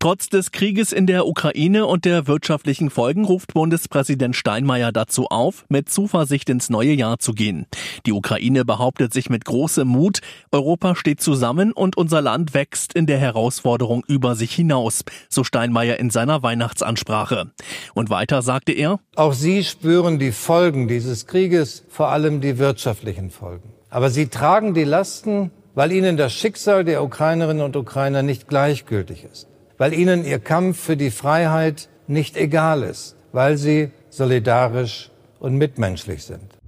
Trotz des Krieges in der Ukraine und der wirtschaftlichen Folgen ruft Bundespräsident Steinmeier dazu auf, mit Zuversicht ins neue Jahr zu gehen. Die Ukraine behauptet sich mit großem Mut, Europa steht zusammen und unser Land wächst in der Herausforderung über sich hinaus, so Steinmeier in seiner Weihnachtsansprache. Und weiter sagte er, Auch Sie spüren die Folgen dieses Krieges, vor allem die wirtschaftlichen Folgen. Aber Sie tragen die Lasten, weil Ihnen das Schicksal der Ukrainerinnen und Ukrainer nicht gleichgültig ist weil ihnen ihr Kampf für die Freiheit nicht egal ist, weil sie solidarisch und mitmenschlich sind.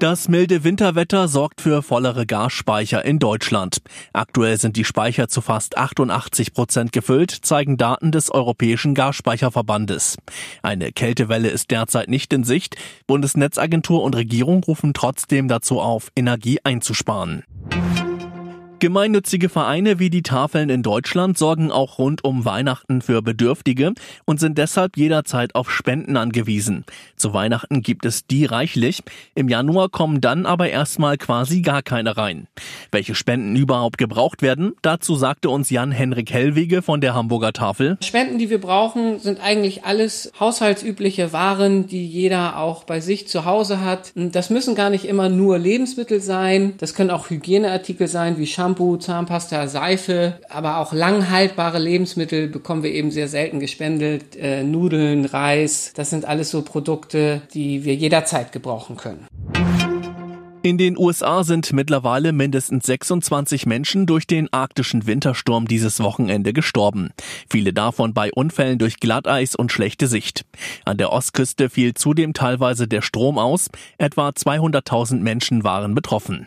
Das milde Winterwetter sorgt für vollere Gasspeicher in Deutschland. Aktuell sind die Speicher zu fast 88 Prozent gefüllt, zeigen Daten des Europäischen Gasspeicherverbandes. Eine Kältewelle ist derzeit nicht in Sicht. Bundesnetzagentur und Regierung rufen trotzdem dazu auf, Energie einzusparen. Gemeinnützige Vereine wie die Tafeln in Deutschland sorgen auch rund um Weihnachten für Bedürftige und sind deshalb jederzeit auf Spenden angewiesen. Zu Weihnachten gibt es die reichlich. Im Januar kommen dann aber erstmal quasi gar keine rein. Welche Spenden überhaupt gebraucht werden, dazu sagte uns Jan-Henrik Hellwege von der Hamburger Tafel. Spenden, die wir brauchen, sind eigentlich alles haushaltsübliche Waren, die jeder auch bei sich zu Hause hat. Das müssen gar nicht immer nur Lebensmittel sein. Das können auch Hygieneartikel sein, wie Shampoo Shampoo, Zahnpasta, Seife, aber auch langhaltbare Lebensmittel bekommen wir eben sehr selten gespendet. Äh, Nudeln, Reis, das sind alles so Produkte, die wir jederzeit gebrauchen können. In den USA sind mittlerweile mindestens 26 Menschen durch den arktischen Wintersturm dieses Wochenende gestorben. Viele davon bei Unfällen durch Glatteis und schlechte Sicht. An der Ostküste fiel zudem teilweise der Strom aus. Etwa 200.000 Menschen waren betroffen.